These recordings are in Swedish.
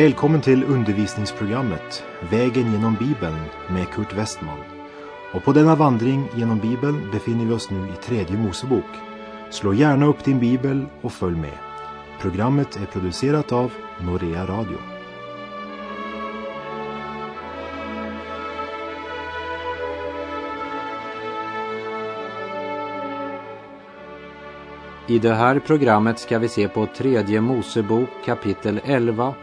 Välkommen till undervisningsprogrammet Vägen genom Bibeln med Kurt Westman. Och på denna vandring genom Bibeln befinner vi oss nu i tredje Mosebok. Slå gärna upp din bibel och följ med. Programmet är producerat av Norea Radio. I det här programmet ska vi se på tredje Mosebok kapitel 11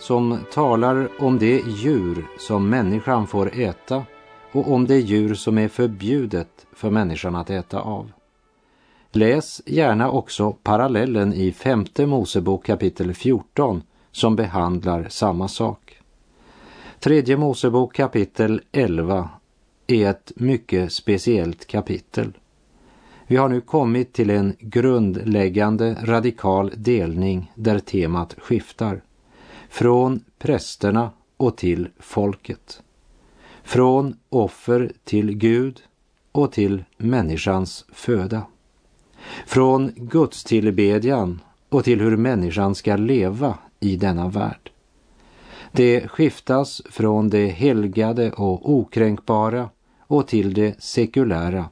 som talar om det djur som människan får äta och om det djur som är förbjudet för människan att äta av. Läs gärna också parallellen i femte Mosebok kapitel 14 som behandlar samma sak. Tredje Mosebok kapitel 11 är ett mycket speciellt kapitel. Vi har nu kommit till en grundläggande radikal delning där temat skiftar. Från prästerna och till folket. Från offer till Gud och till människans föda. Från gudstillbedjan och till hur människan ska leva i denna värld. Det skiftas från det helgade och okränkbara och till det sekulära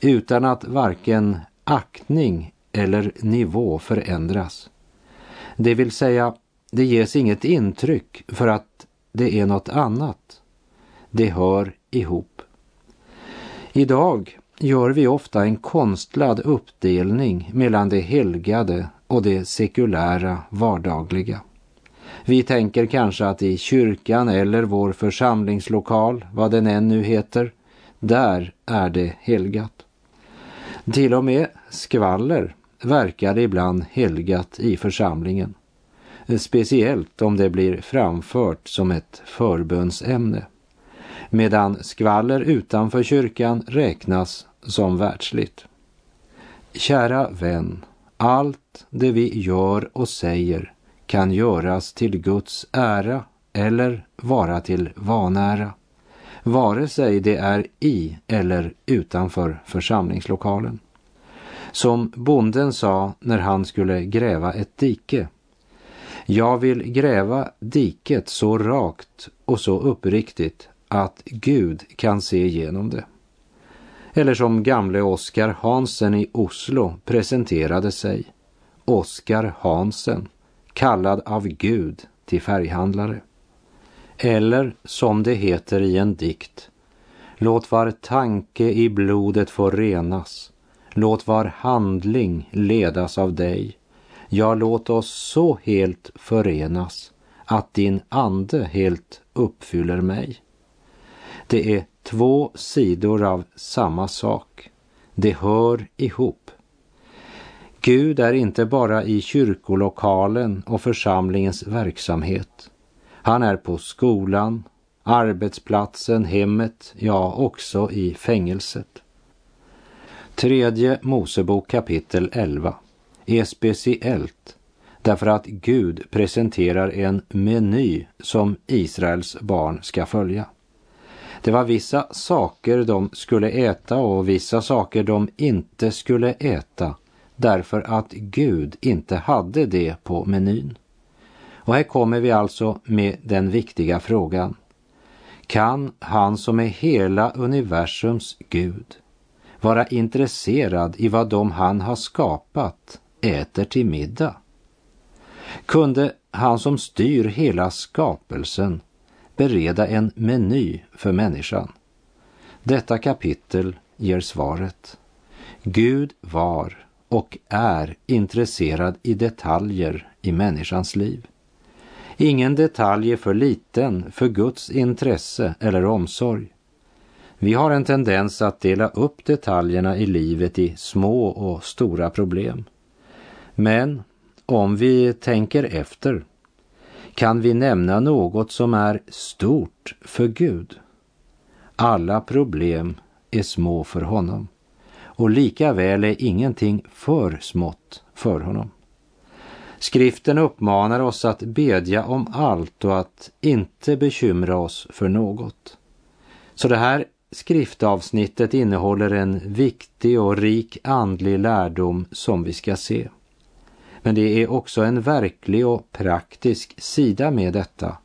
utan att varken aktning eller nivå förändras. Det vill säga, det ges inget intryck för att det är något annat. Det hör ihop. Idag gör vi ofta en konstlad uppdelning mellan det helgade och det sekulära vardagliga. Vi tänker kanske att i kyrkan eller vår församlingslokal, vad den än nu heter, där är det helgat. Till och med skvaller verkar ibland helgat i församlingen. Speciellt om det blir framfört som ett förbönsämne. Medan skvaller utanför kyrkan räknas som världsligt. Kära vän, allt det vi gör och säger kan göras till Guds ära eller vara till vanära vare sig det är i eller utanför församlingslokalen. Som bonden sa när han skulle gräva ett dike. Jag vill gräva diket så rakt och så uppriktigt att Gud kan se igenom det. Eller som gamle Oskar Hansen i Oslo presenterade sig. Oskar Hansen, kallad av Gud till färghandlare. Eller som det heter i en dikt. Låt var tanke i blodet få renas. Låt var handling ledas av dig. Ja, låt oss så helt förenas att din ande helt uppfyller mig. Det är två sidor av samma sak. Det hör ihop. Gud är inte bara i kyrkolokalen och församlingens verksamhet. Han är på skolan, arbetsplatsen, hemmet, ja också i fängelset. Tredje Mosebok kapitel 11 är speciellt därför att Gud presenterar en meny som Israels barn ska följa. Det var vissa saker de skulle äta och vissa saker de inte skulle äta därför att Gud inte hade det på menyn. Och här kommer vi alltså med den viktiga frågan. Kan han som är hela universums Gud vara intresserad i vad de han har skapat äter till middag? Kunde han som styr hela skapelsen bereda en meny för människan? Detta kapitel ger svaret. Gud var och är intresserad i detaljer i människans liv. Ingen detalj är för liten för Guds intresse eller omsorg. Vi har en tendens att dela upp detaljerna i livet i små och stora problem. Men om vi tänker efter kan vi nämna något som är stort för Gud. Alla problem är små för honom och lika väl är ingenting för smått för honom. Skriften uppmanar oss att bedja om allt och att inte bekymra oss för något. Så det här skriftavsnittet innehåller en viktig och rik andlig lärdom som vi ska se. Men det är också en verklig och praktisk sida med detta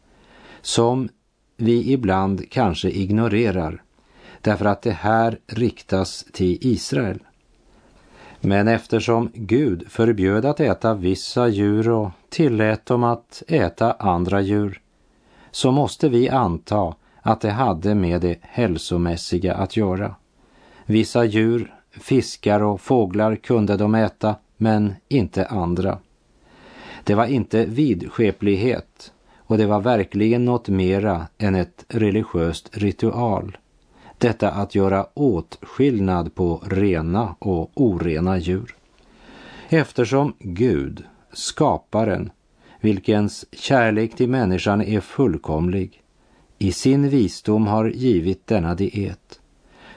som vi ibland kanske ignorerar därför att det här riktas till Israel. Men eftersom Gud förbjöd att äta vissa djur och tillät dem att äta andra djur så måste vi anta att det hade med det hälsomässiga att göra. Vissa djur, fiskar och fåglar kunde de äta, men inte andra. Det var inte vidskeplighet och det var verkligen något mera än ett religiöst ritual. Detta att göra åtskillnad på rena och orena djur. Eftersom Gud, skaparen, vilkens kärlek till människan är fullkomlig, i sin visdom har givit denna diet,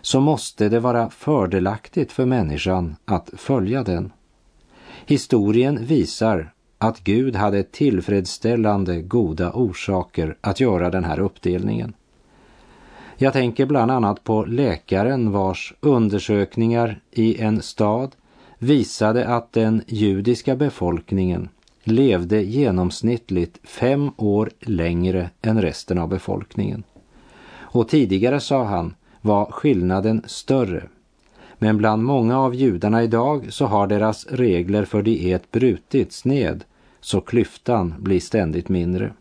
så måste det vara fördelaktigt för människan att följa den. Historien visar att Gud hade tillfredsställande goda orsaker att göra den här uppdelningen. Jag tänker bland annat på läkaren vars undersökningar i en stad visade att den judiska befolkningen levde genomsnittligt fem år längre än resten av befolkningen. Och tidigare, sa han, var skillnaden större. Men bland många av judarna idag så har deras regler för diet brutits ned så klyftan blir ständigt mindre.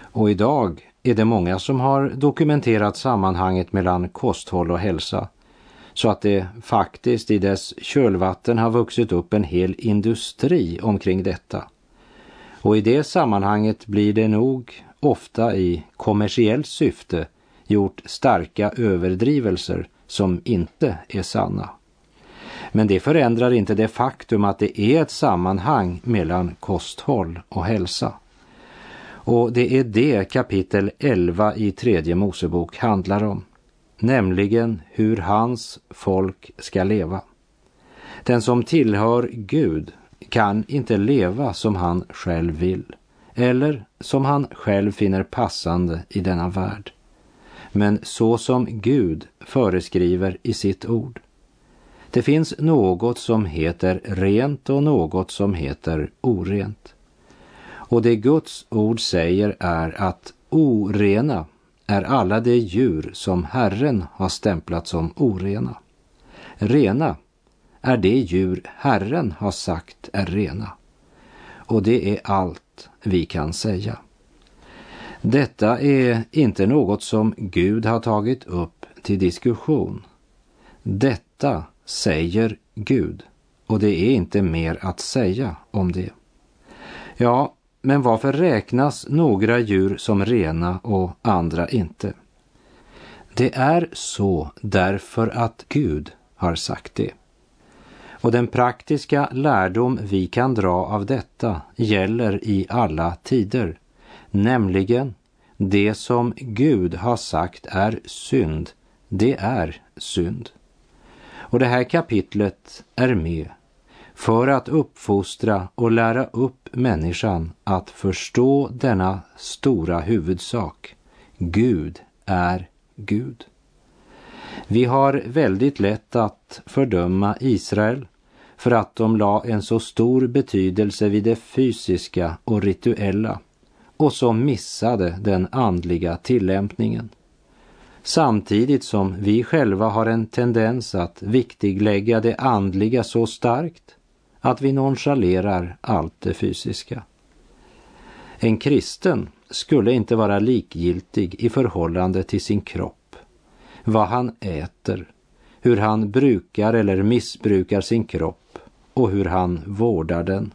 Och idag är det många som har dokumenterat sammanhanget mellan kosthåll och hälsa så att det faktiskt i dess kölvatten har vuxit upp en hel industri omkring detta. Och i det sammanhanget blir det nog ofta i kommersiellt syfte gjort starka överdrivelser som inte är sanna. Men det förändrar inte det faktum att det är ett sammanhang mellan kosthåll och hälsa. Och det är det kapitel 11 i tredje Mosebok handlar om nämligen hur hans folk ska leva. Den som tillhör Gud kan inte leva som han själv vill eller som han själv finner passande i denna värld. Men så som Gud föreskriver i sitt ord. Det finns något som heter rent och något som heter orent. Och det Guds ord säger är att orena är alla de djur som Herren har stämplat som orena. Rena är de djur Herren har sagt är rena. Och det är allt vi kan säga. Detta är inte något som Gud har tagit upp till diskussion. Detta säger Gud och det är inte mer att säga om det. Ja, men varför räknas några djur som rena och andra inte? Det är så därför att Gud har sagt det. Och den praktiska lärdom vi kan dra av detta gäller i alla tider, nämligen det som Gud har sagt är synd, det är synd. Och det här kapitlet är med för att uppfostra och lära upp människan att förstå denna stora huvudsak. Gud är Gud. Vi har väldigt lätt att fördöma Israel för att de la en så stor betydelse vid det fysiska och rituella och som missade den andliga tillämpningen. Samtidigt som vi själva har en tendens att viktiglägga det andliga så starkt att vi nonchalerar allt det fysiska. En kristen skulle inte vara likgiltig i förhållande till sin kropp, vad han äter, hur han brukar eller missbrukar sin kropp och hur han vårdar den.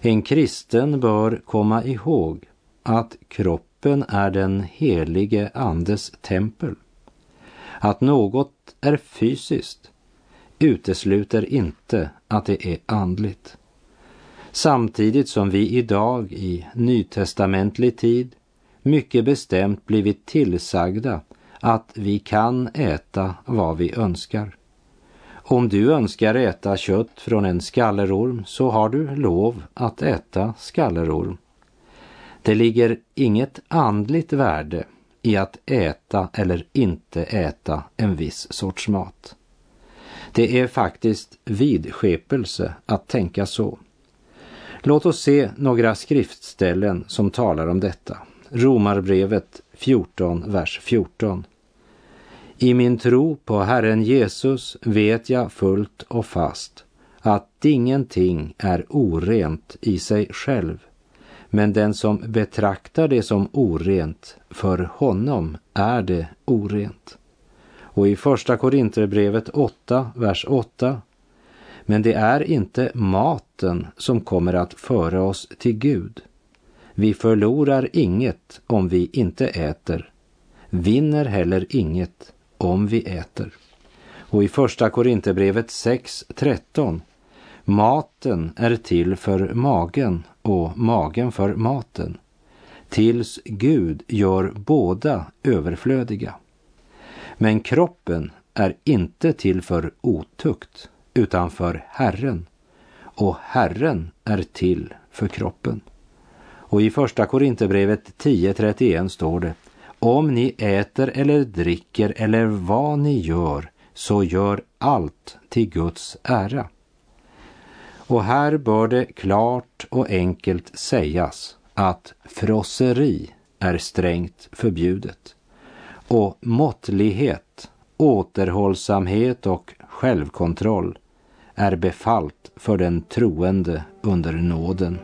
En kristen bör komma ihåg att kroppen är den helige Andes tempel. Att något är fysiskt utesluter inte att det är andligt. Samtidigt som vi idag i nytestamentlig tid mycket bestämt blivit tillsagda att vi kan äta vad vi önskar. Om du önskar äta kött från en skallerorm så har du lov att äta skallerorm. Det ligger inget andligt värde i att äta eller inte äta en viss sorts mat. Det är faktiskt vidskepelse att tänka så. Låt oss se några skriftställen som talar om detta. Romarbrevet 14, vers 14. I min tro på Herren Jesus vet jag fullt och fast att ingenting är orent i sig själv, men den som betraktar det som orent, för honom är det orent. Och i Första Korinthierbrevet 8, vers 8. Men det är inte maten som kommer att föra oss till Gud. Vi förlorar inget om vi inte äter, vinner heller inget om vi äter. Och i Första Korinthierbrevet 6.13 Maten är till för magen och magen för maten, tills Gud gör båda överflödiga. Men kroppen är inte till för otukt, utan för Herren, och Herren är till för kroppen. Och i Första Korinthierbrevet 10.31 står det om ni äter eller dricker eller vad ni gör, så gör allt till Guds ära. Och här bör det klart och enkelt sägas att frosseri är strängt förbjudet och måttlighet, återhållsamhet och självkontroll är befallt för den troende under nåden.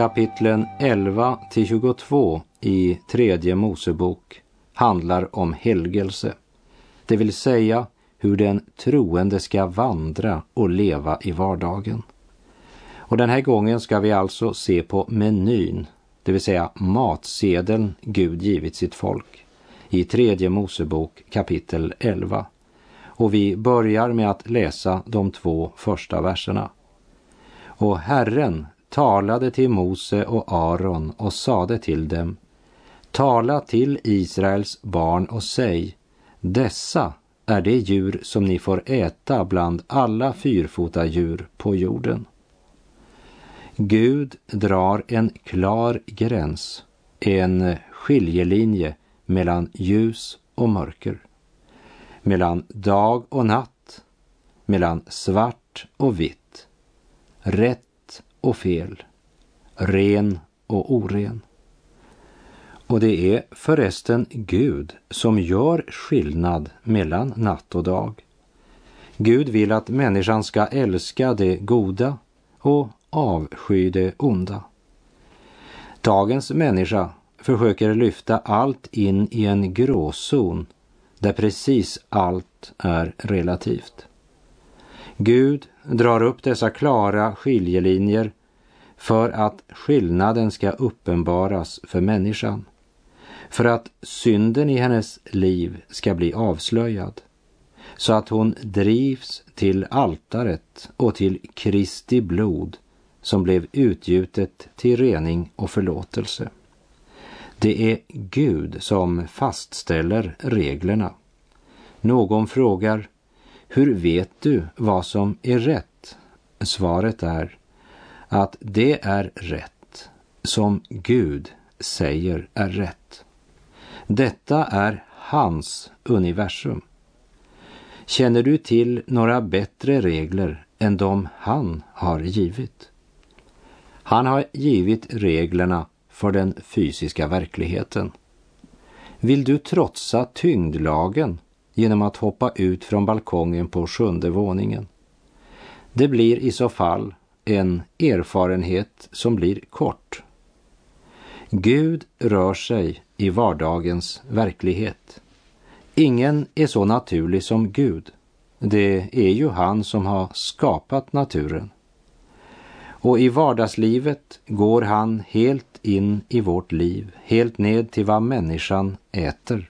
Kapitlen 11 till 22 i tredje Mosebok handlar om helgelse, det vill säga hur den troende ska vandra och leva i vardagen. Och den här gången ska vi alltså se på menyn, det vill säga matsedeln Gud givit sitt folk, i tredje Mosebok kapitel 11. Och vi börjar med att läsa de två första verserna. Och Herren talade till Mose och Aron och sade till dem Tala till Israels barn och säg Dessa är de djur som ni får äta bland alla fyrfota djur på jorden. Gud drar en klar gräns, en skiljelinje mellan ljus och mörker, mellan dag och natt, mellan svart och vitt, rätt och fel, ren och oren. Och det är förresten Gud som gör skillnad mellan natt och dag. Gud vill att människan ska älska det goda och avsky det onda. Dagens människa försöker lyfta allt in i en gråzon där precis allt är relativt. Gud drar upp dessa klara skiljelinjer för att skillnaden ska uppenbaras för människan. För att synden i hennes liv ska bli avslöjad. Så att hon drivs till altaret och till Kristi blod som blev utgjutet till rening och förlåtelse. Det är Gud som fastställer reglerna. Någon frågar, hur vet du vad som är rätt? Svaret är att det är rätt som Gud säger är rätt. Detta är hans universum. Känner du till några bättre regler än de han har givit? Han har givit reglerna för den fysiska verkligheten. Vill du trotsa tyngdlagen genom att hoppa ut från balkongen på sjunde våningen. Det blir i så fall en erfarenhet som blir kort. Gud rör sig i vardagens verklighet. Ingen är så naturlig som Gud. Det är ju han som har skapat naturen. Och i vardagslivet går han helt in i vårt liv, helt ned till vad människan äter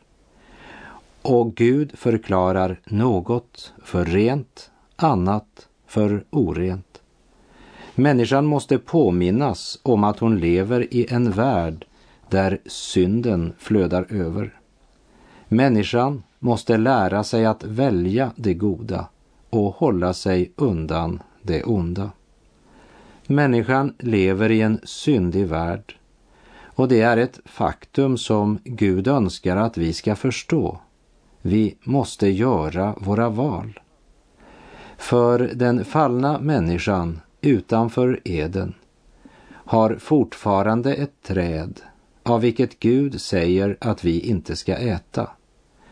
och Gud förklarar något för rent, annat för orent. Människan måste påminnas om att hon lever i en värld där synden flödar över. Människan måste lära sig att välja det goda och hålla sig undan det onda. Människan lever i en syndig värld och det är ett faktum som Gud önskar att vi ska förstå. Vi måste göra våra val. För den fallna människan utanför Eden har fortfarande ett träd av vilket Gud säger att vi inte ska äta.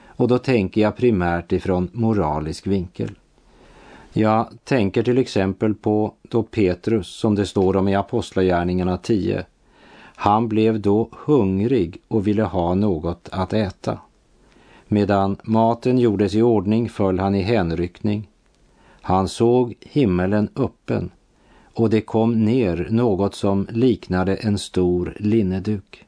Och då tänker jag primärt ifrån moralisk vinkel. Jag tänker till exempel på då Petrus, som det står om i Apostlagärningarna 10, han blev då hungrig och ville ha något att äta. Medan maten gjordes i ordning föll han i hänryckning. Han såg himmelen öppen och det kom ner något som liknade en stor linneduk.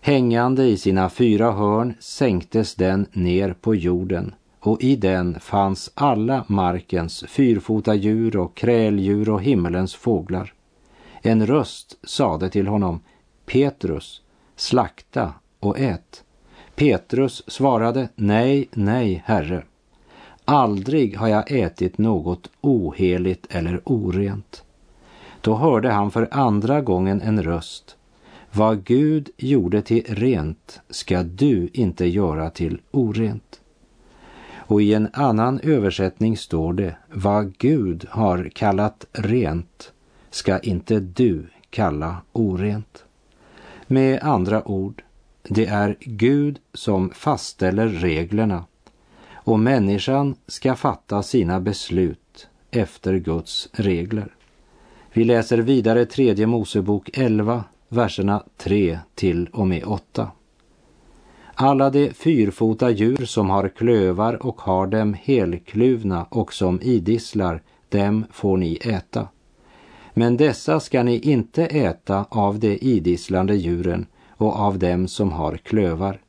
Hängande i sina fyra hörn sänktes den ner på jorden och i den fanns alla markens fyrfota djur och kräldjur och himmelens fåglar. En röst sade till honom, Petrus, slakta och ät. Petrus svarade, nej, nej, herre. Aldrig har jag ätit något oheligt eller orent. Då hörde han för andra gången en röst. Vad Gud gjorde till rent ska du inte göra till orent. Och i en annan översättning står det, vad Gud har kallat rent ska inte du kalla orent. Med andra ord, det är Gud som fastställer reglerna och människan ska fatta sina beslut efter Guds regler. Vi läser vidare tredje Mosebok 11, verserna 3 till och med 8. Alla de fyrfota djur som har klövar och har dem helkluvna och som idisslar, dem får ni äta. Men dessa ska ni inte äta av de idisslande djuren och av dem som har klövar.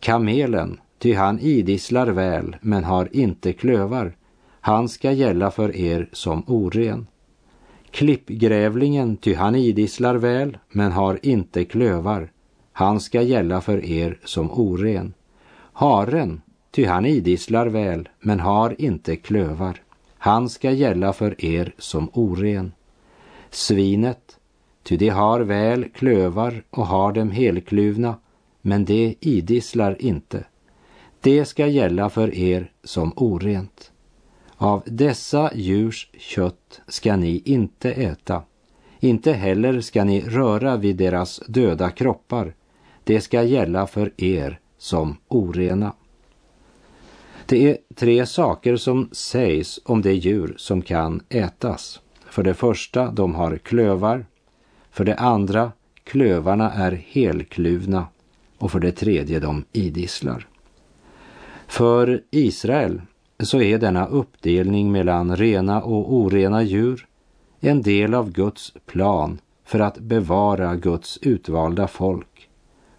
Kamelen, ty han idisslar väl men har inte klövar, han ska gälla för er som oren. Klippgrävlingen, ty han idisslar väl men har inte klövar, han ska gälla för er som oren. Haren, ty han idisslar väl men har inte klövar, han ska gälla för er som oren. Svinet, ty de har väl klövar och har dem helkluvna, men det idisslar inte. Det ska gälla för er som orent. Av dessa djurs kött ska ni inte äta. Inte heller ska ni röra vid deras döda kroppar. Det ska gälla för er som orena. Det är tre saker som sägs om det djur som kan ätas. För det första, de har klövar. För det andra, klövarna är helkluvna. Och för det tredje, de idisslar. För Israel så är denna uppdelning mellan rena och orena djur en del av Guds plan för att bevara Guds utvalda folk,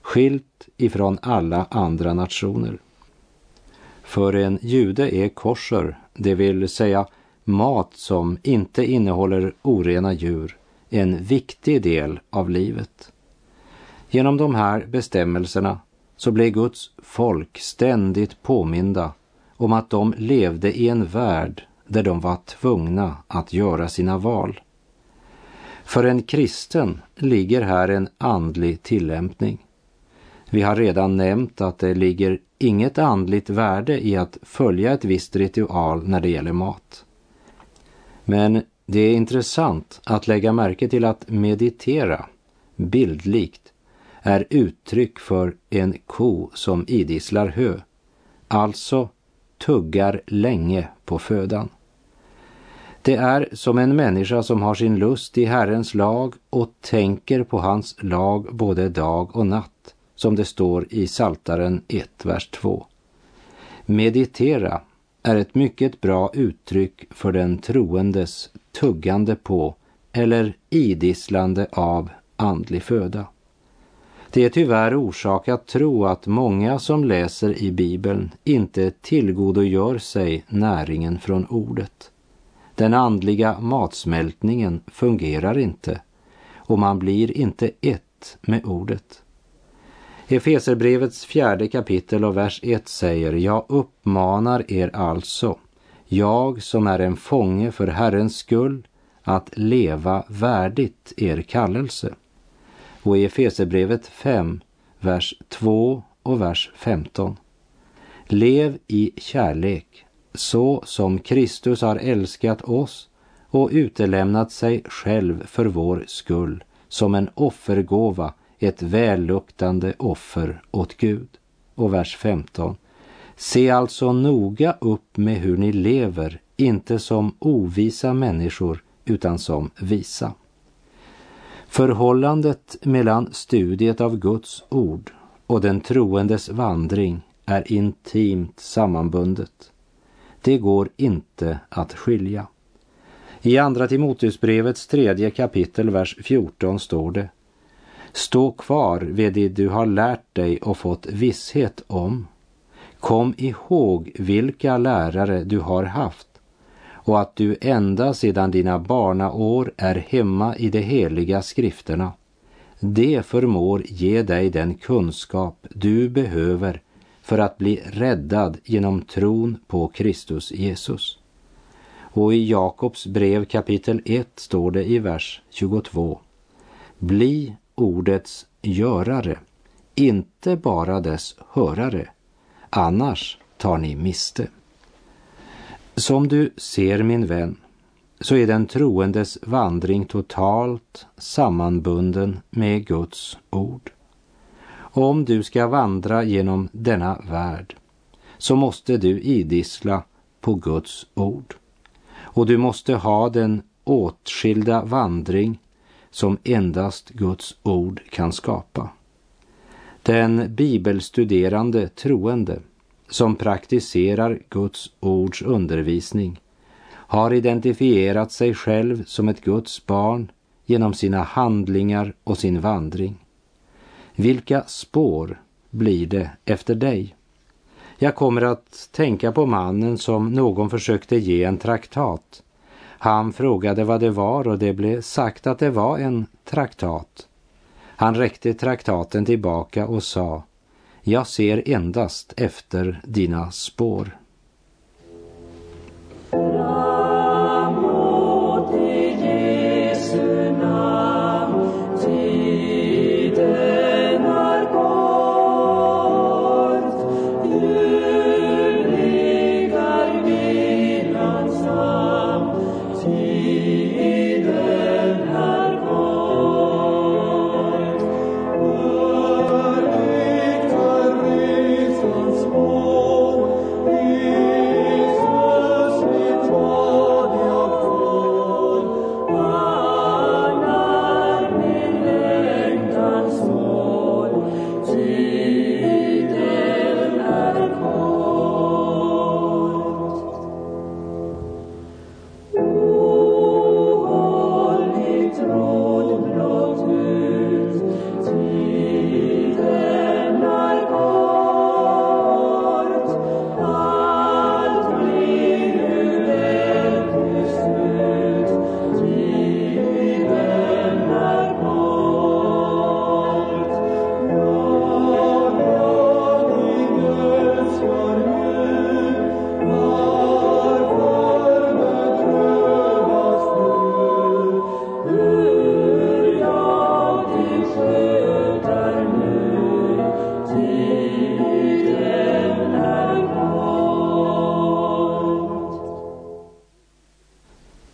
skilt ifrån alla andra nationer. För en jude är kosher, det vill säga mat som inte innehåller orena djur, en viktig del av livet. Genom de här bestämmelserna så blev Guds folk ständigt påminda om att de levde i en värld där de var tvungna att göra sina val. För en kristen ligger här en andlig tillämpning. Vi har redan nämnt att det ligger inget andligt värde i att följa ett visst ritual när det gäller mat. Men det är intressant att lägga märke till att meditera, bildlikt, är uttryck för en ko som idisslar hö, alltså tuggar länge på födan. Det är som en människa som har sin lust i Herrens lag och tänker på hans lag både dag och natt, som det står i Saltaren 1, vers 2. Meditera är ett mycket bra uttryck för den troendes tuggande på eller idisslande av andlig föda. Det är tyvärr orsak att tro att många som läser i Bibeln inte tillgodogör sig näringen från ordet. Den andliga matsmältningen fungerar inte och man blir inte ett med ordet. Efeserbrevets fjärde kapitel och vers 1 säger Jag uppmanar er alltså, jag som är en fånge för Herrens skull, att leva värdigt er kallelse. Och i Efeserbrevet 5, vers 2 och vers 15. Lev i kärlek, så som Kristus har älskat oss och utelämnat sig själv för vår skull som en offergåva, ett välluktande offer åt Gud. Och vers 15. Se alltså noga upp med hur ni lever, inte som ovisa människor utan som visa. Förhållandet mellan studiet av Guds ord och den troendes vandring är intimt sammanbundet. Det går inte att skilja. I Andra Timoteusbrevets tredje kapitel, vers 14 står det Stå kvar vid det du har lärt dig och fått visshet om. Kom ihåg vilka lärare du har haft och att du ända sedan dina barnaår är hemma i de heliga skrifterna. Det förmår ge dig den kunskap du behöver för att bli räddad genom tron på Kristus Jesus. Och i Jakobs brev kapitel 1 står det i vers 22. Bli ordets görare, inte bara dess hörare, annars tar ni miste. Som du ser min vän, så är den troendes vandring totalt sammanbunden med Guds ord. Om du ska vandra genom denna värld så måste du idissla på Guds ord. Och du måste ha den åtskilda vandring som endast Guds ord kan skapa. Den bibelstuderande troende som praktiserar Guds ords undervisning har identifierat sig själv som ett Guds barn genom sina handlingar och sin vandring. Vilka spår blir det efter dig? Jag kommer att tänka på mannen som någon försökte ge en traktat. Han frågade vad det var och det blev sagt att det var en traktat. Han räckte traktaten tillbaka och sa jag ser endast efter dina spår.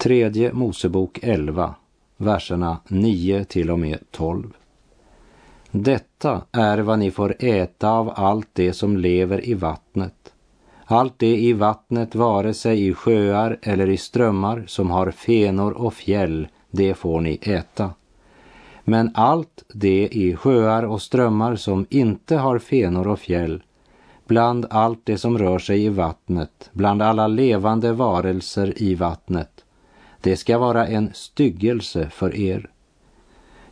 Tredje Mosebok 11, verserna 9 till och med 12. Detta är vad ni får äta av allt det som lever i vattnet. Allt det i vattnet, vare sig i sjöar eller i strömmar som har fenor och fjäll, det får ni äta. Men allt det i sjöar och strömmar som inte har fenor och fjäll, bland allt det som rör sig i vattnet, bland alla levande varelser i vattnet, det ska vara en styggelse för er.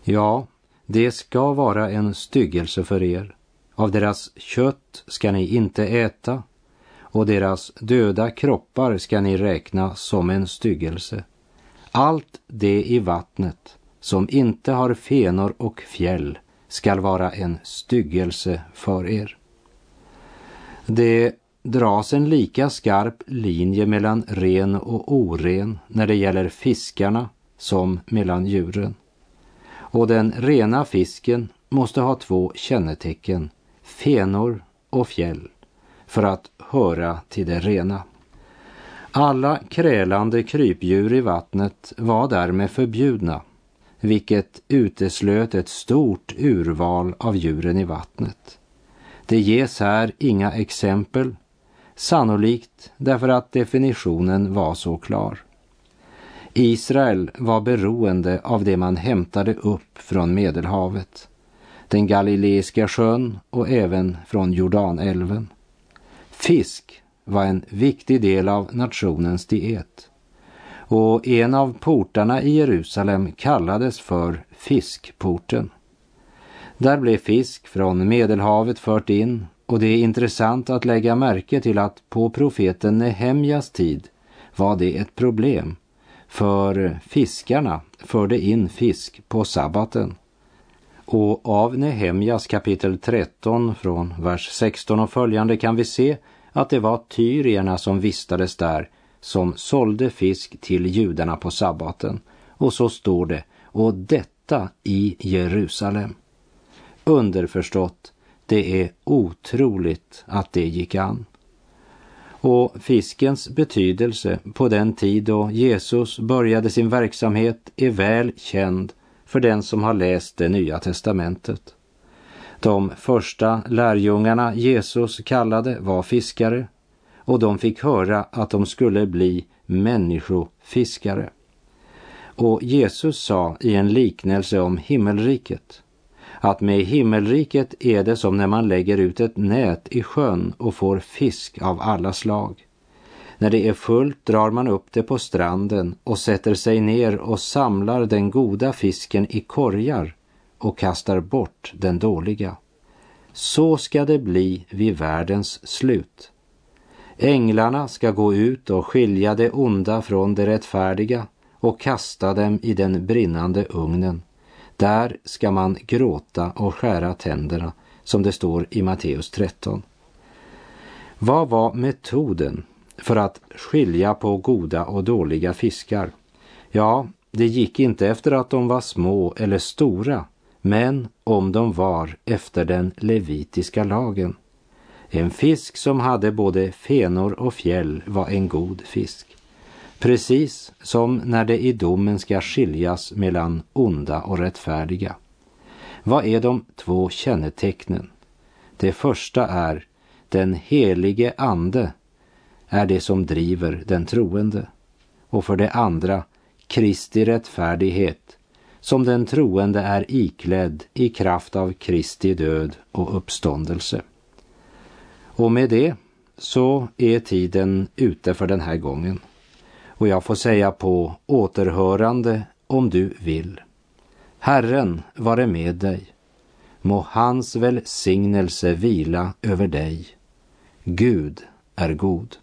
Ja, Det ska vara en styggelse för er. Av deras kött ska ni inte äta och deras döda kroppar ska ni räkna som en styggelse. Allt det i vattnet som inte har fenor och fjäll skall vara en styggelse för er. Det dras en lika skarp linje mellan ren och oren när det gäller fiskarna som mellan djuren. Och den rena fisken måste ha två kännetecken, fenor och fjäll, för att höra till det rena. Alla krälande krypdjur i vattnet var därmed förbjudna, vilket uteslöt ett stort urval av djuren i vattnet. Det ges här inga exempel, sannolikt därför att definitionen var så klar. Israel var beroende av det man hämtade upp från Medelhavet, den Galileiska sjön och även från Jordanälven. Fisk var en viktig del av nationens diet. Och en av portarna i Jerusalem kallades för fiskporten. Där blev fisk från Medelhavet fört in och det är intressant att lägga märke till att på profeten Nehemjas tid var det ett problem för fiskarna förde in fisk på sabbaten. Och av Nehemjas kapitel 13 från vers 16 och följande kan vi se att det var tyrierna som vistades där som sålde fisk till judarna på sabbaten. Och så står det, och detta i Jerusalem. Underförstått, det är otroligt att det gick an. Och fiskens betydelse på den tid då Jesus började sin verksamhet är väl känd för den som har läst det nya testamentet. De första lärjungarna Jesus kallade var fiskare och de fick höra att de skulle bli människofiskare. Och Jesus sa i en liknelse om himmelriket att med himmelriket är det som när man lägger ut ett nät i sjön och får fisk av alla slag. När det är fullt drar man upp det på stranden och sätter sig ner och samlar den goda fisken i korgar och kastar bort den dåliga. Så ska det bli vid världens slut. Änglarna ska gå ut och skilja det onda från det rättfärdiga och kasta dem i den brinnande ugnen. Där ska man gråta och skära tänderna, som det står i Matteus 13. Vad var metoden för att skilja på goda och dåliga fiskar? Ja, det gick inte efter att de var små eller stora, men om de var efter den levitiska lagen. En fisk som hade både fenor och fjäll var en god fisk. Precis som när det i domen ska skiljas mellan onda och rättfärdiga. Vad är de två kännetecknen? Det första är den helige ande är det som driver den troende. Och för det andra Kristi rättfärdighet som den troende är iklädd i kraft av Kristi död och uppståndelse. Och med det så är tiden ute för den här gången. Och jag får säga på återhörande om du vill. Herren vare med dig. Må hans välsignelse vila över dig. Gud är god.